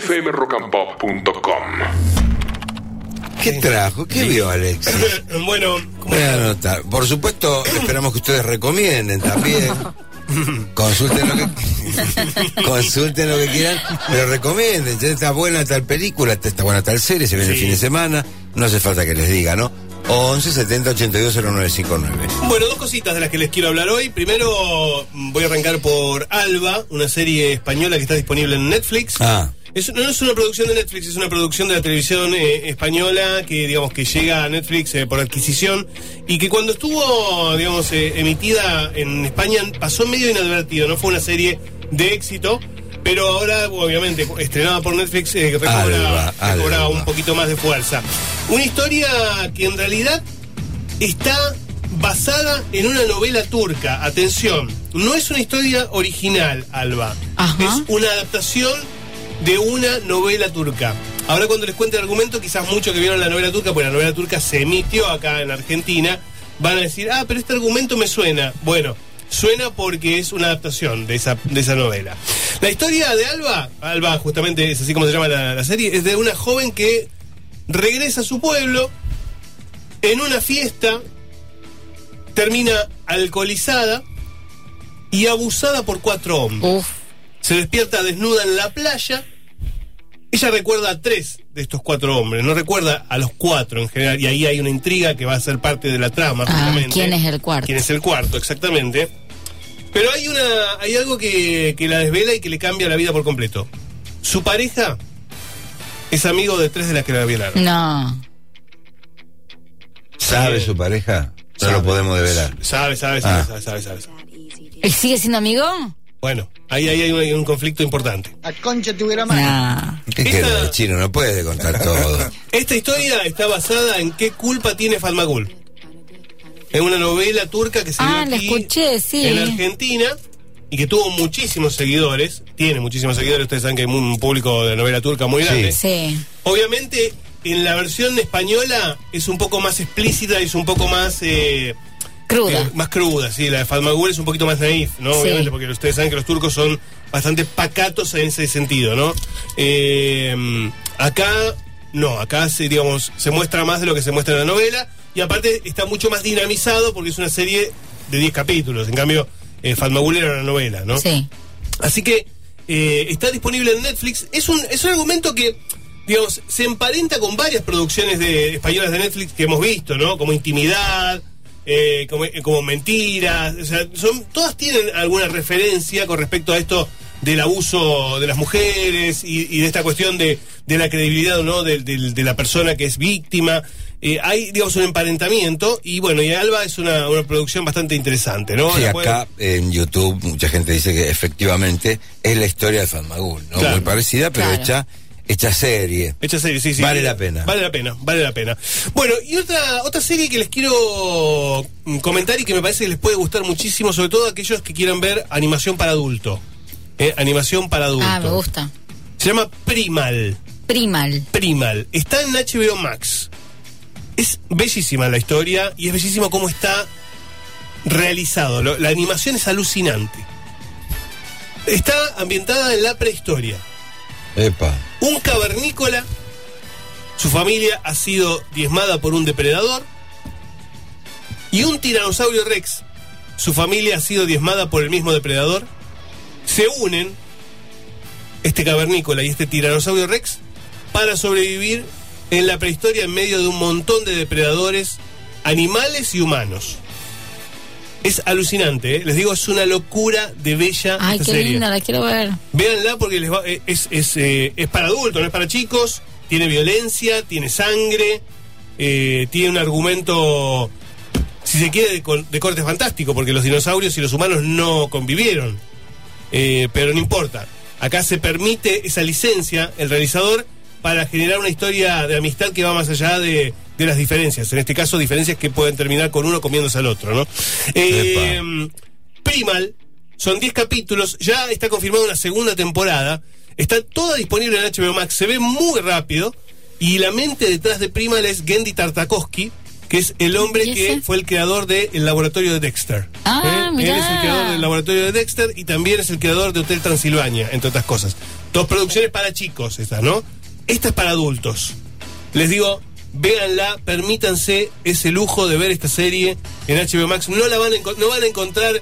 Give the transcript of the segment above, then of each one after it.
fmrockandpop.com. ¿Qué trajo? ¿Qué vio Alexis? bueno, Voy a anotar. Por supuesto, esperamos que ustedes recomienden también. Consulten lo que consulten lo que quieran, pero recomienden, ya está buena tal película, está buena tal serie, se viene el fin de semana, no hace falta que les diga, ¿no? 11 70 82 0959. Bueno, dos cositas de las que les quiero hablar hoy. Primero, voy a arrancar por Alba, una serie española que está disponible en Netflix. Ah, Es- no es una producción de Netflix, es una producción de la televisión eh, española que, digamos, que llega a Netflix eh, por adquisición y que cuando estuvo, digamos, eh, emitida en España pasó medio inadvertido. No fue una serie de éxito, pero ahora, obviamente, estrenada por Netflix, eh, recobra, Alba, recobra Alba. un poquito más de fuerza. Una historia que en realidad está basada en una novela turca. Atención, no es una historia original, Alba. Ajá. Es una adaptación de una novela turca. Ahora cuando les cuente el argumento, quizás muchos que vieron la novela turca, porque la novela turca se emitió acá en Argentina, van a decir, ah, pero este argumento me suena. Bueno, suena porque es una adaptación de esa, de esa novela. La historia de Alba, Alba justamente es así como se llama la, la serie, es de una joven que regresa a su pueblo en una fiesta, termina alcoholizada y abusada por cuatro hombres. Se despierta desnuda en la playa. Ella recuerda a tres de estos cuatro hombres, no recuerda a los cuatro en general, y ahí hay una intriga que va a ser parte de la trama. Ah, justamente. ¿quién es el cuarto? ¿Quién es el cuarto, exactamente? Pero hay una, hay algo que, que la desvela y que le cambia la vida por completo. Su pareja es amigo de tres de las que la violaron. No. ¿sabe su pareja? No lo podemos develar. Sabe, sabe, sabe, Ah. sabe, sabe, sabe, sabe. ¿Él sigue siendo amigo? Bueno, ahí, ahí hay, un, hay un conflicto importante. A concha tuviera más. No. ¿Qué Esta- querés, chino? No puede contar todo. Esta historia está basada en qué culpa tiene Falmagul. Es una novela turca que se Ah, dio la aquí escuché, sí. en Argentina y que tuvo muchísimos seguidores. Tiene muchísimos seguidores. Ustedes saben que hay un público de novela turca muy grande. Sí. Obviamente, en la versión española es un poco más explícita y es un poco más. eh, Cruda. eh, más cruda, sí. La de Fatmagul es un poquito más naif, ¿no? Sí. Obviamente, porque ustedes saben que los turcos son bastante pacatos en ese sentido, ¿no? Eh, acá, no, acá se, digamos, se muestra más de lo que se muestra en la novela y aparte está mucho más dinamizado porque es una serie de 10 capítulos. En cambio, eh, Fatmagul era una novela, ¿no? Sí. Así que eh, está disponible en Netflix. Es un, es un argumento que, digamos, se emparenta con varias producciones de, españolas de Netflix que hemos visto, ¿no? Como Intimidad, eh, como, eh, como Mentiras. O sea, son, todas tienen alguna referencia con respecto a esto del abuso de las mujeres y, y de esta cuestión de, de la credibilidad o no de, de- de la persona que es víctima. Eh, hay, digamos, un emparentamiento y bueno, y Alba es una, una producción bastante interesante, ¿no? Sí, La pueden- acá en YouTube mucha gente dice que efectivamente es la historia de Fatmagul, ¿no? Claro. Muy parecida, pero Claro. hecha, hecha serie. Hecha serie, sí, sí. Vale la pena. Vale la pena, vale la pena. Bueno, y otra, otra serie que les quiero mm, comentar y que me parece que les puede gustar muchísimo, sobre todo a aquellos que quieran ver animación para adulto. Eh, animación para adulto. Ah, me gusta. Se llama Primal. Primal. Primal. Está en HBO Max. Es bellísima la historia y es bellísimo cómo está realizado. Lo- la animación es alucinante. Está ambientada en la prehistoria. Epa. Un cavernícola, su familia ha sido diezmada por un depredador. Y un tiranosaurio rex, su familia ha sido diezmada por el mismo depredador. Se unen, este cavernícola y este tiranosaurio rex, para sobrevivir en la prehistoria en medio de un montón de depredadores, animales y humanos. Es alucinante, ¿eh? les digo, es una locura de bella Ay, esta qué serie. linda, la quiero ver. Véanla porque les va- eh, es, es, eh, es para adultos, no es para chicos. Tiene violencia, tiene sangre, eh, tiene un argumento, si se quiere, de, de corte fantástico, porque los dinosaurios y los humanos no convivieron. Eh, pero no importa. Acá se permite esa licencia, el realizador, para generar una historia de amistad que va más allá de, de las diferencias. En este caso, diferencias que pueden terminar con uno comiéndose al otro, ¿no? Eh, Primal, son 10 capítulos, ya está confirmada una segunda temporada, está toda disponible en HBO Max, se ve muy rápido, y la mente detrás de Primal es Gendy Tartakovsky, que es el hombre ¿Y que fue el creador del laboratorio de Dexter. Ah, ¿Eh? Él es el creador del laboratorio de Dexter y también es el creador de Hotel Transilvania, entre otras cosas. Dos producciones para chicos estas, ¿no? Esta es para adultos. Les digo, véanla, permítanse ese lujo de ver esta serie en HBO Max. No la van a, no van a encontrar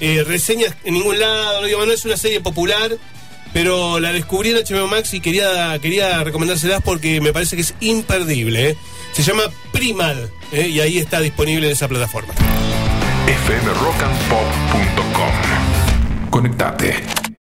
eh, reseñas en ningún lado, no es una serie popular, pero la descubrí en HBO Max y quería, quería recomendárselas porque me parece que es imperdible. ¿eh? Se llama Primal ¿eh? y ahí está disponible en esa plataforma. fmrockandpop.com. Conectate.